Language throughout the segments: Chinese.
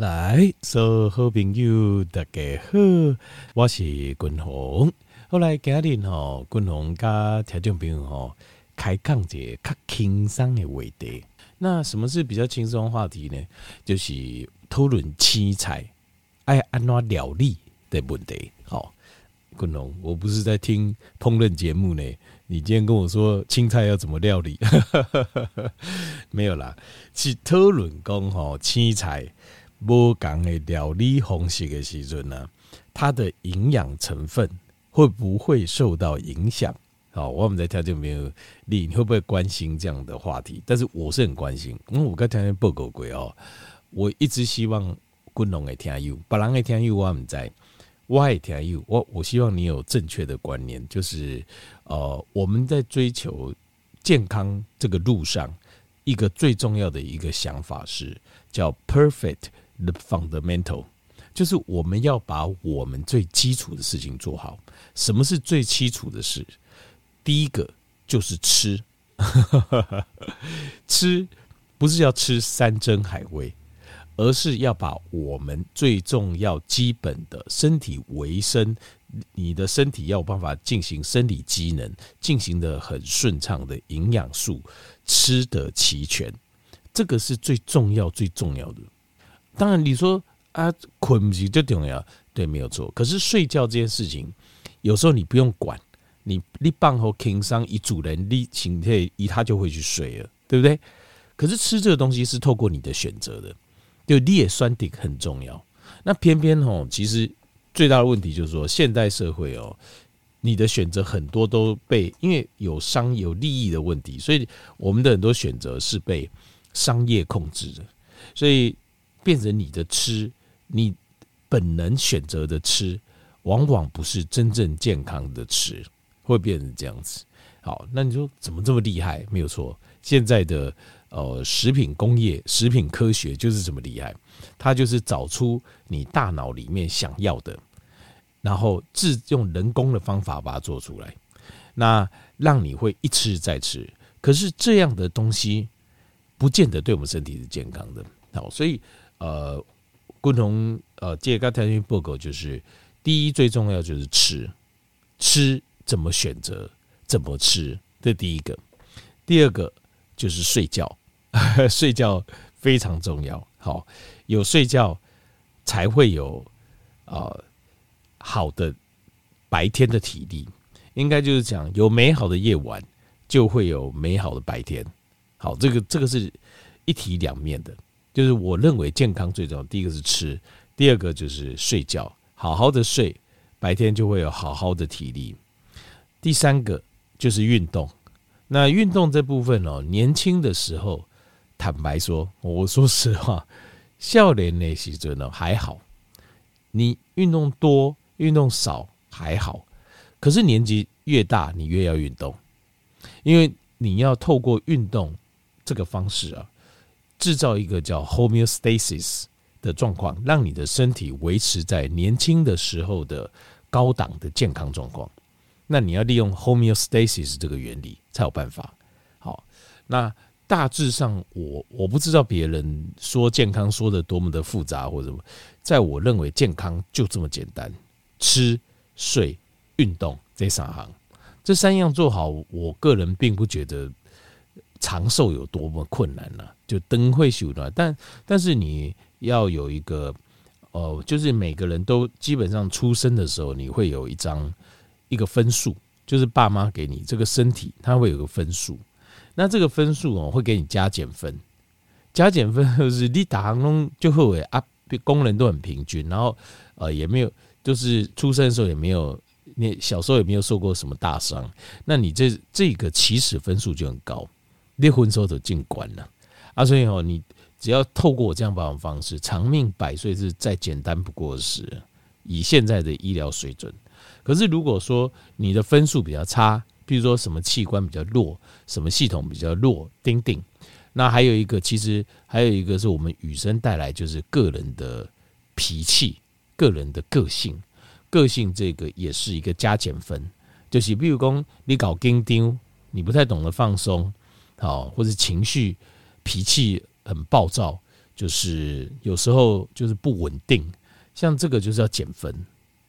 来，所有好朋友大家好，我是君宏。后来今日吼，君宏加听众朋友吼，开讲一个较轻松的话题。那什么是比较轻松的话题呢？就是讨论青菜爱安怎料理的问题。好，君宏，我不是在听烹饪节目呢。你今天跟我说青菜要怎么料理？没有啦，是讨论讲吼青菜不同的料理方式的时阵呢，它的营养成分会不会受到影响？好，我们在条件没有你，你会不会关心这样的话题？但是我是很关心，因为我刚才报告过哦，我一直希望观众会听有，别人会听有我唔知。我也听有我，我希望你有正确的观念，就是呃，我们在追求健康这个路上，一个最重要的一个想法是叫 perfect the fundamental，就是我们要把我们最基础的事情做好。什么是最基础的事？第一个就是吃，吃不是要吃山珍海味。而是要把我们最重要、基本的身体维生，你的身体要有办法进行生理机能，进行的很顺畅的营养素吃得齐全，这个是最重要、最重要的。当然，你说啊，困是最重要，对，没有错。可是睡觉这件事情，有时候你不用管，你你棒后轻伤一主人，你请他一他就会去睡了，对不对？可是吃这个东西是透过你的选择的。就叶酸顶很重要，那偏偏哦，其实最大的问题就是说，现代社会哦，你的选择很多都被因为有商有利益的问题，所以我们的很多选择是被商业控制的，所以变成你的吃，你本能选择的吃，往往不是真正健康的吃，会变成这样子。好，那你说怎么这么厉害？没有错，现在的。呃，食品工业、食品科学就是这么厉害，它就是找出你大脑里面想要的，然后自用人工的方法把它做出来，那让你会一吃再吃。可是这样的东西不见得对我们身体是健康的。好，所以呃，共同呃，这个条件报告就是第一最重要就是吃，吃怎么选择，怎么吃，这第一个。第二个就是睡觉。睡觉非常重要，好，有睡觉才会有呃好的白天的体力，应该就是讲有美好的夜晚就会有美好的白天。好，这个这个是一体两面的，就是我认为健康最重要，第一个是吃，第二个就是睡觉，好好的睡，白天就会有好好的体力。第三个就是运动，那运动这部分哦，年轻的时候。坦白说，我说实话，少年那些真的还好，你运动多运动少还好，可是年纪越大，你越要运动，因为你要透过运动这个方式啊，制造一个叫 homeostasis 的状况，让你的身体维持在年轻的时候的高档的健康状况。那你要利用 homeostasis 这个原理才有办法。好，那。大致上我，我不知道别人说健康说的多么的复杂或者什么，在我认为健康就这么简单，吃、睡、运动这三行，这三样做好，我个人并不觉得长寿有多么困难呢、就灯会修的，但但是你要有一个，呃，就是每个人都基本上出生的时候，你会有一张一个分数，就是爸妈给你这个身体，它会有个分数。那这个分数哦，会给你加减分，加减分就是你打行中就会为啊，工人都很平均，然后呃也没有，就是出生的时候也没有，你小时候也没有受过什么大伤，那你这这个起始分数就很高，离婚时候都进关了啊，所以哦，你只要透过我这样保养方式，长命百岁是再简单不过的事，以现在的医疗水准。可是如果说你的分数比较差，比如说什么器官比较弱，什么系统比较弱，丁丁。那还有一个，其实还有一个是我们与生带来，就是个人的脾气、个人的个性。个性这个也是一个加减分，就是比如说你搞丁丁，你不太懂得放松，好，或者情绪脾气很暴躁，就是有时候就是不稳定，像这个就是要减分，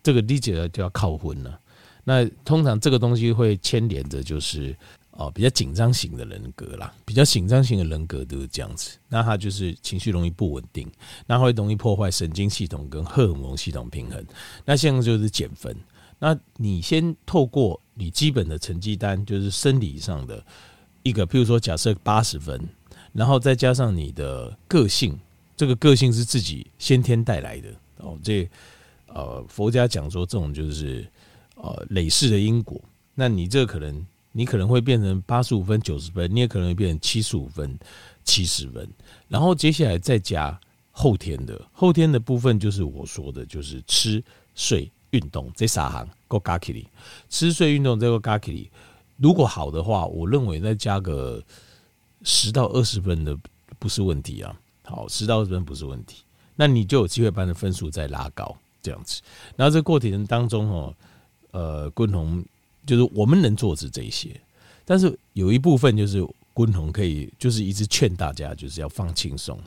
这个理解了就要靠分了。那通常这个东西会牵连着就是。哦，比较紧张型的人格啦，比较紧张型的人格都是这样子。那他就是情绪容易不稳定，那会容易破坏神经系统跟荷尔蒙系统平衡。那现在就是减分。那你先透过你基本的成绩单，就是生理上的一个，譬如说假设八十分，然后再加上你的个性，这个个性是自己先天带来的哦。这呃，佛家讲说这种就是呃累世的因果。那你这可能。你可能会变成八十五分、九十分，你也可能会变成七十五分、七十分，然后接下来再加后天的，后天的部分就是我说的，就是吃、睡、运动这三行够加起来。吃、睡、运动这个加起来，如果好的话，我认为再加个十到二十分的不是问题啊。好，十到二十分不是问题，那你就有机会把你的分数再拉高，这样子。然后这过程当中哦，呃，共同。就是我们能做的是这些，但是有一部分就是鲲鹏可以，就是一直劝大家，就是要放轻松，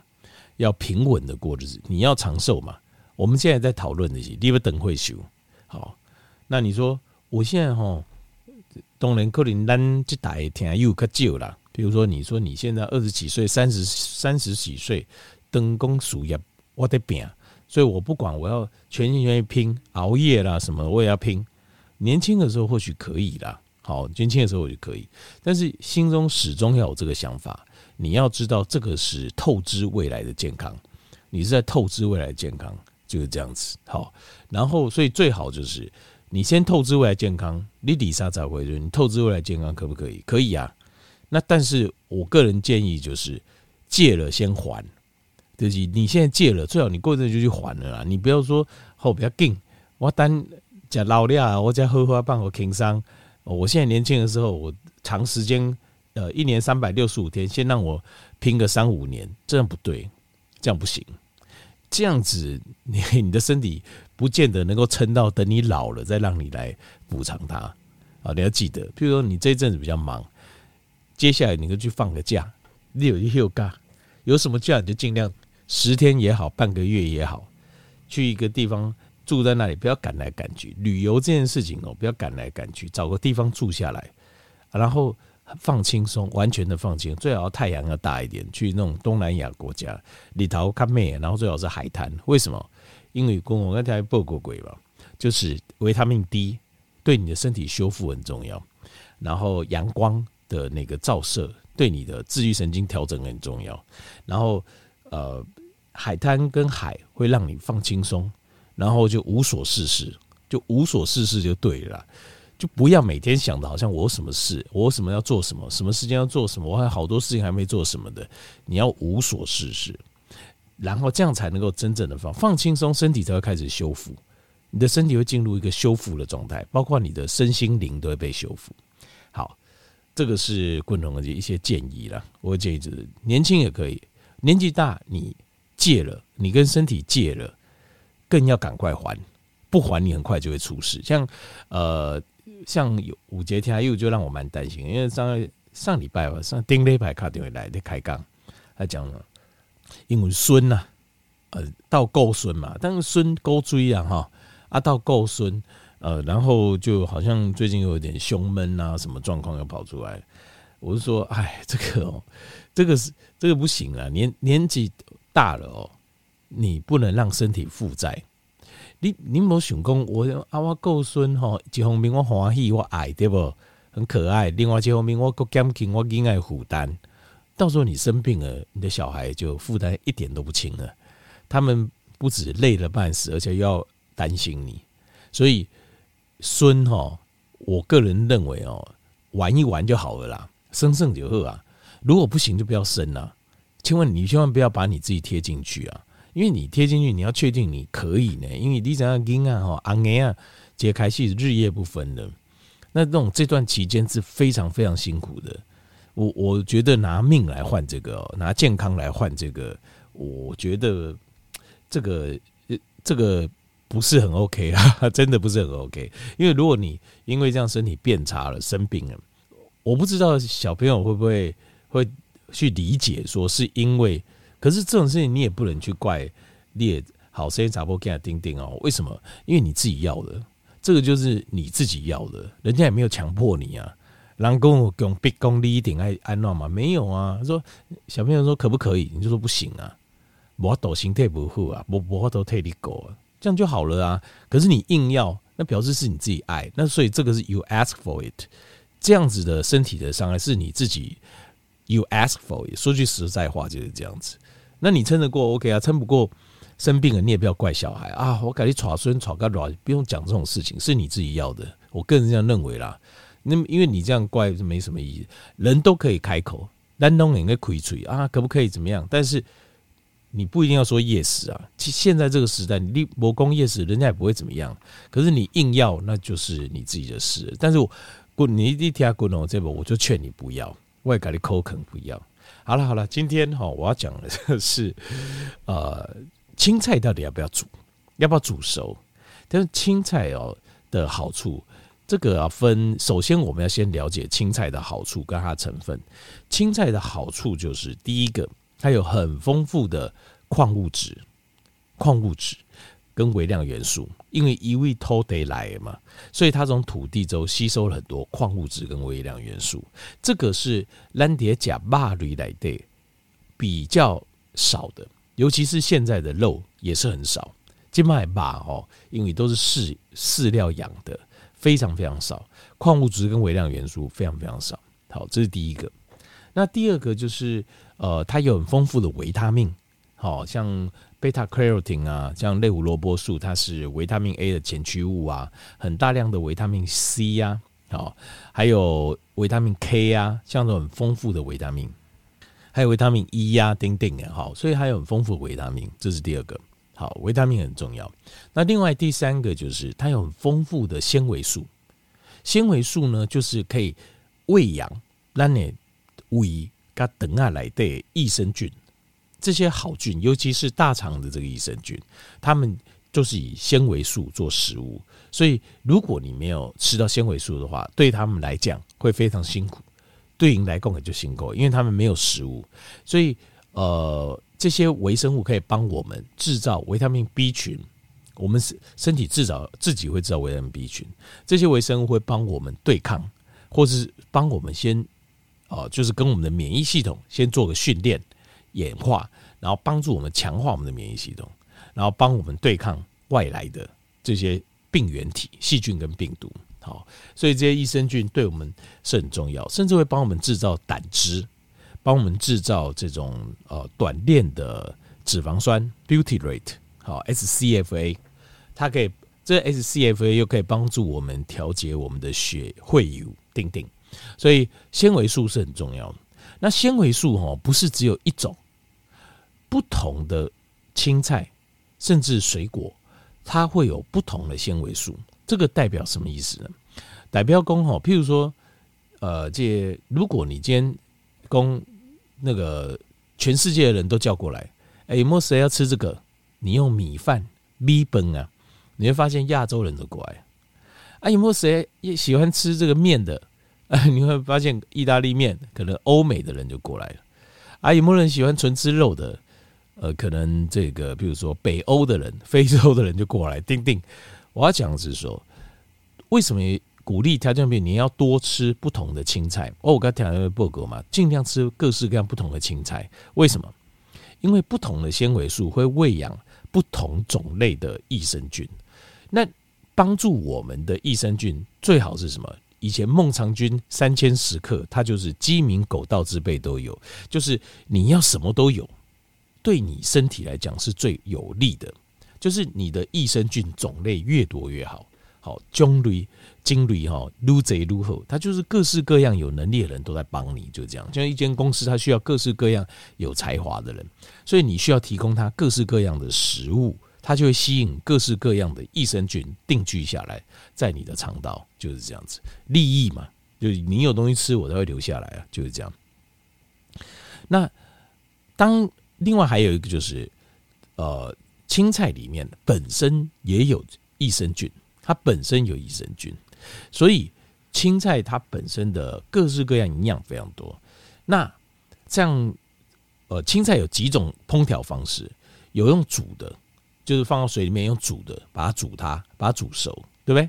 要平稳的过日子。你要长寿嘛？我们现在在讨论这些，你不等会修好。那你说，我现在哈，当然可能咱这代听又较旧了。比如说，你说你现在二十几岁、三十三十几岁，登工事业，我得拼，所以我不管，我要全心全意拼，熬夜啦什么，我也要拼。年轻的时候或许可以啦，好，年轻的时候我就可以，但是心中始终要有这个想法。你要知道，这个是透支未来的健康，你是在透支未来的健康，就是这样子。好，然后所以最好就是你先透支未来健康，你底下再回，你透支未来健康可不可以？可以啊。那但是我个人建议就是借了先还，就是你现在借了，最好你过阵就去还了啦。你不要说后边要我单。讲老了，我在喝喝办我轻伤。我现在年轻的时候，我长时间，呃，一年三百六十五天，先让我拼个三五年，这样不对，这样不行。这样子，你你的身体不见得能够撑到等你老了再让你来补偿它啊！你要记得，譬如说你这一阵子比较忙，接下来你就去放个假，你有一休假，有什么假你就尽量十天也好，半个月也好，去一个地方。住在那里，不要赶来赶去。旅游这件事情哦，不要赶来赶去，找个地方住下来，然后放轻松，完全的放轻松。最好太阳要大一点，去那种东南亚国家里头看妹，然后最好是海滩。为什么？因为公我刚才报过鬼嘛，就是维他命 D 对你的身体修复很重要。然后阳光的那个照射对你的自律神经调整很重要。然后呃，海滩跟海会让你放轻松。然后就无所事事，就无所事事就对了，就不要每天想的好像我什么事，我什么要做什么，什么时间要做什么，我还有好多事情还没做什么的。你要无所事事，然后这样才能够真正的放放轻松，身体才会开始修复，你的身体会进入一个修复的状态，包括你的身心灵都会被修复。好，这个是共同的一些建议了。我建议就是年轻也可以，年纪大你戒了，你跟身体戒了。更要赶快还，不还你很快就会出事。像呃，像有五节天又就让我蛮担心，因为上上礼拜吧，上丁礼拜卡电话来的开杠，他讲了，因为孙呐，呃，到够孙嘛，但是孙够追啊哈，啊到够孙，呃，然后就好像最近有点胸闷啊，什么状况又跑出来，我是说，哎，这个哦，这个是这个不行啊，年年纪大了哦。你不能让身体负债。你你没想讲，我啊我够孙吼，一方面我欢喜我爱对不？很可爱。另外一方面我够减轻我应该负担。到时候你生病了，你的小孩就负担一点都不轻了。他们不止累了半死，而且又要担心你。所以孙吼，我个人认为哦，玩一玩就好了啦，生胜就好啊。如果不行就不要生了。千万你千万不要把你自己贴进去啊。因为你贴进去，你要确定你可以呢。因为你想要跟啊哈，安年啊，揭开戏日夜不分的。那这种这段期间是非常非常辛苦的。我我觉得拿命来换这个，拿健康来换这个，我觉得这个这个不是很 OK 啊，真的不是很 OK。因为如果你因为这样身体变差了，生病了，我不知道小朋友会不会会去理解说是因为。可是这种事情你也不能去怪列好声音查波给他钉钉哦。为什么？因为你自己要的，这个就是你自己要的，人家也没有强迫你啊。人跟我讲逼功利一定爱安乐吗？没有啊。他说小朋友说可不可以？你就说不行啊。我抖心态不好啊，我我都退你狗啊，这样就好了啊。可是你硬要，那表示是你自己爱，那所以这个是 you ask for it，这样子的身体的伤害是你自己 you ask for it。说句实在话就是这样子。那你撑得过 OK 啊？撑不过生病了，你也不要怪小孩啊。我感觉吵孙吵个卵，不用讲这种事情，是你自己要的。我个人这样认为啦。那么因为你这样怪是没什么意义，人都可以开口，但都应该亏吹啊，可不可以怎么样？但是。你不一定要说 yes 啊，其现在这个时代，你立魔功 yes，人家也不会怎么样。可是你硬要，那就是你自己的事。但是我滚，你一听滚龙这个，我就劝你不要，我也给你扣肯不要。好了好了，今天哈我要讲的是呃青菜到底要不要煮，要不要煮熟？但是青菜哦的好处，这个要分。首先我们要先了解青菜的好处跟它的成分。青菜的好处就是第一个。它有很丰富的矿物质、矿物质跟微量元素，因为一味偷得来嘛，所以它从土地中吸收了很多矿物质跟微量元素。这个是咱在吃肉类来的比较少的，尤其是现在的肉也是很少。今麦肉哦，因为都是饲饲料养的，非常非常少，矿物质跟微量元素非常非常少。好，这是第一个。那第二个就是。呃，它有很丰富的维他命，好像贝塔卡罗廷啊，像类胡萝卜素，它是维他命 A 的前驱物啊，很大量的维他命 C 呀，好，还有维他命 K 啊，像这种很丰富的维他命，还有维他命 E 呀，等等的，好，所以还有很丰富的维他命，这是第二个，好，维他命很重要。那另外第三个就是它有很丰富的纤维素，纤维素呢，就是可以喂养让你胃。它等下来的益生菌，这些好菌，尤其是大肠的这个益生菌，它们就是以纤维素做食物。所以，如果你没有吃到纤维素的话，对他们来讲会非常辛苦。对人来讲也就辛苦，因为他们没有食物。所以，呃，这些微生物可以帮我们制造维他命 B 群。我们身体制造自己会制造维他命 B 群，这些微生物会帮我们对抗，或是帮我们先。哦，就是跟我们的免疫系统先做个训练、演化，然后帮助我们强化我们的免疫系统，然后帮我们对抗外来的这些病原体、细菌跟病毒。好，所以这些益生菌对我们是很重要，甚至会帮我们制造胆汁，帮我们制造这种呃短链的脂肪酸 b e a u t y rate，。好，SCFA，它可以这 SCFA 又可以帮助我们调节我们的血会油，定定。所以纤维素是很重要的。那纤维素哦，不是只有一种，不同的青菜甚至水果，它会有不同的纤维素。这个代表什么意思呢？代表工哈，譬如说，呃，这如果你今天工那个全世界的人都叫过来，哎，有没有谁要吃这个？你用米饭米饭啊，你会发现亚洲人都过来。啊，有没有谁也喜欢吃这个面的？啊你会发现意大利面，可能欧美的人就过来了。啊，有没有人喜欢纯吃肉的？呃，可能这个，比如说北欧的人、非洲的人就过来。丁丁，我要讲的是说，为什么鼓励调健病？你要多吃不同的青菜。哦，我刚才讲的报告嘛，尽量吃各式各样不同的青菜。为什么？因为不同的纤维素会喂养不同种类的益生菌。那帮助我们的益生菌最好是什么？以前孟尝君三千食客，他就是鸡鸣狗盗之辈都有，就是你要什么都有，对你身体来讲是最有利的。就是你的益生菌种类越多越好，好种类、精类哈，撸贼撸后，他就是各式各样有能力的人都在帮你，就这样。就像一间公司，他需要各式各样有才华的人，所以你需要提供他各式各样的食物。它就会吸引各式各样的益生菌定居下来，在你的肠道就是这样子，利益嘛，就是你有东西吃，我才会留下来啊，就是这样。那当另外还有一个就是，呃，青菜里面本身也有益生菌，它本身有益生菌，所以青菜它本身的各式各样营养非常多。那这样呃，青菜有几种烹调方式，有用煮的，就是放到水里面用煮的，把它煮它，把它煮熟，对不对？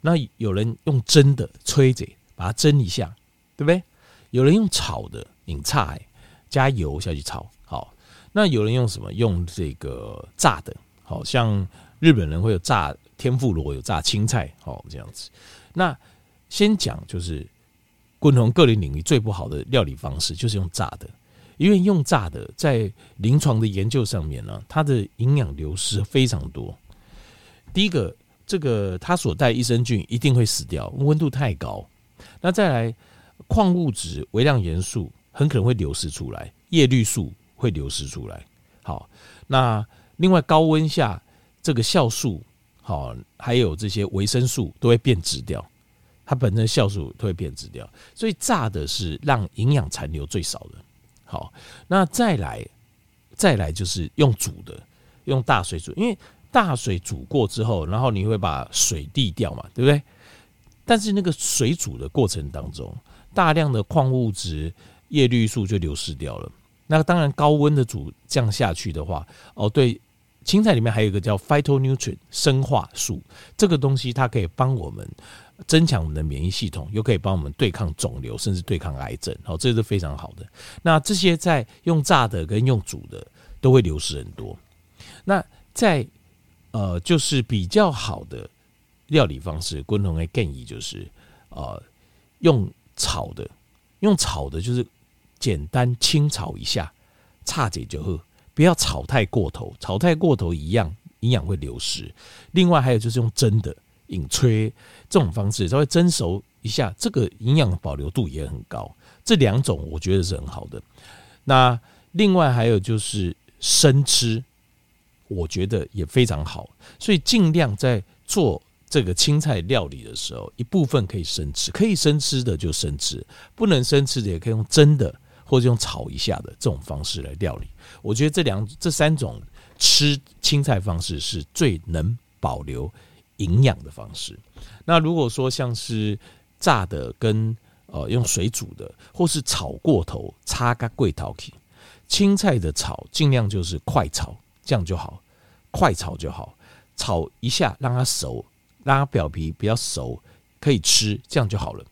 那有人用蒸的，吹着把它蒸一下，对不对？有人用炒的，引菜加油下去炒，好。那有人用什么？用这个炸的，好像日本人会有炸天妇罗，有炸青菜，好这样子。那先讲就是，不同各类领域最不好的料理方式就是用炸的。因为用炸的，在临床的研究上面呢，它的营养流失非常多。第一个，这个它所带益生菌一定会死掉，温度太高。那再来，矿物质、微量元素很可能会流失出来，叶绿素会流失出来。好，那另外高温下，这个酵素，好，还有这些维生素都会变质掉，它本身酵素都会变质掉。所以炸的是让营养残留最少的。好，那再来，再来就是用煮的，用大水煮，因为大水煮过之后，然后你会把水沥掉嘛，对不对？但是那个水煮的过程当中，大量的矿物质、叶绿素就流失掉了。那当然，高温的煮这样下去的话，哦，对，青菜里面还有一个叫 phytonutrient 生化素，这个东西它可以帮我们。增强我们的免疫系统，又可以帮我们对抗肿瘤，甚至对抗癌症，好，这是非常好的。那这些在用炸的跟用煮的都会流失很多。那在呃，就是比较好的料理方式，共同的建议就是呃，用炒的，用炒的就是简单清炒一下，差解就好，不要炒太过头，炒太过头一样营养会流失。另外还有就是用蒸的。引炊这种方式稍微蒸熟一下，这个营养保留度也很高。这两种我觉得是很好的。那另外还有就是生吃，我觉得也非常好。所以尽量在做这个青菜料理的时候，一部分可以生吃，可以生吃的就生吃，不能生吃的也可以用蒸的或者用炒一下的这种方式来料理。我觉得这两这三种吃青菜方式是最能保留。营养的方式，那如果说像是炸的跟呃用水煮的，或是炒过头，擦个贵陶皮，青菜的炒尽量就是快炒，这样就好，快炒就好，炒一下让它熟，让它表皮比较熟，可以吃，这样就好了。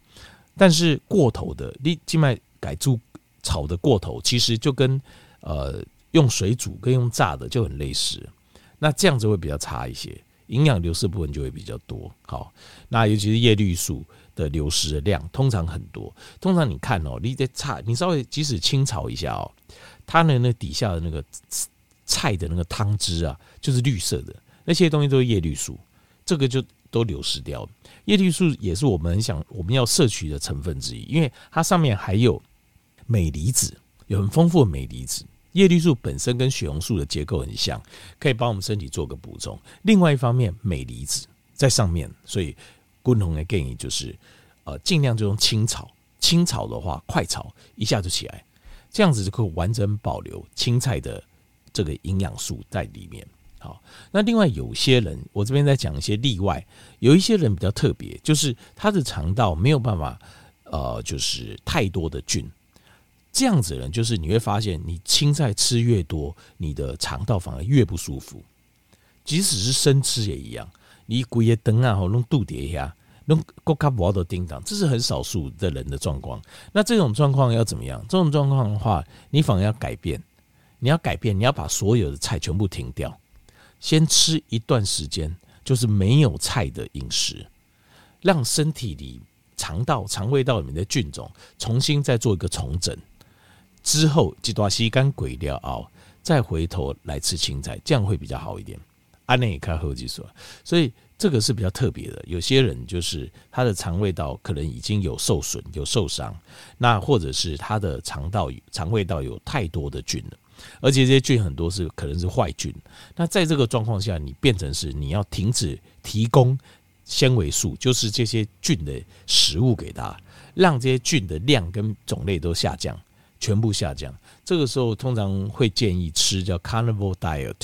但是过头的，你静脉改住炒的过头，其实就跟呃用水煮跟用炸的就很类似，那这样子会比较差一些。营养流失部分就会比较多，好，那尤其是叶绿素的流失的量通常很多。通常你看哦，你在菜，你稍微即使清炒一下哦，它的那底下的那个菜的那个汤汁啊，就是绿色的，那些东西都是叶绿素，这个就都流失掉。叶绿素也是我们很想我们要摄取的成分之一，因为它上面还有镁离子，有很丰富的镁离子。叶绿素本身跟血红素的结构很像，可以帮我们身体做个补充。另外一方面，镁离子在上面，所以共同的建议就是，呃，尽量就用清炒。清炒的话，快炒一下就起来，这样子就可以完整保留青菜的这个营养素在里面。好，那另外有些人，我这边在讲一些例外，有一些人比较特别，就是他的肠道没有办法，呃，就是太多的菌。这样子的人，就是你会发现，你青菜吃越多，你的肠道反而越不舒服。即使是生吃也一样，你鬼也灯啊，或弄肚底下，弄国卡不的叮当，这是很少数的人的状况。那这种状况要怎么样？这种状况的话，你反而要改变，你要改变，你要把所有的菜全部停掉，先吃一段时间，就是没有菜的饮食，让身体里肠道、肠胃道里面的菌种重新再做一个重整。之后几段时间过了后，再回头来吃青菜，这样会比较好一点。安内开后技术，所以这个是比较特别的。有些人就是他的肠胃道可能已经有受损、有受伤，那或者是他的肠道、肠胃道有太多的菌了，而且这些菌很多是可能是坏菌。那在这个状况下，你变成是你要停止提供纤维素，就是这些菌的食物给他，让这些菌的量跟种类都下降。全部下降，这个时候通常会建议吃叫 carnivore diet，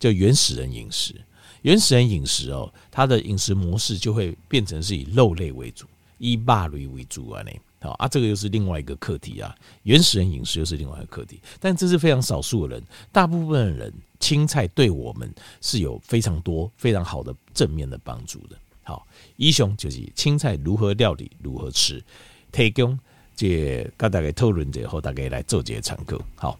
叫原始人饮食。原始人饮食哦，它的饮食模式就会变成是以肉类为主，以肉类为主啊，呢，好啊，这个又是另外一个课题啊。原始人饮食又是另外一个课题，但这是非常少数的人，大部分的人青菜对我们是有非常多非常好的正面的帮助的。好，以上就是青菜如何料理，如何吃，提供这跟大家讨论之后，大家来做这个参考。好。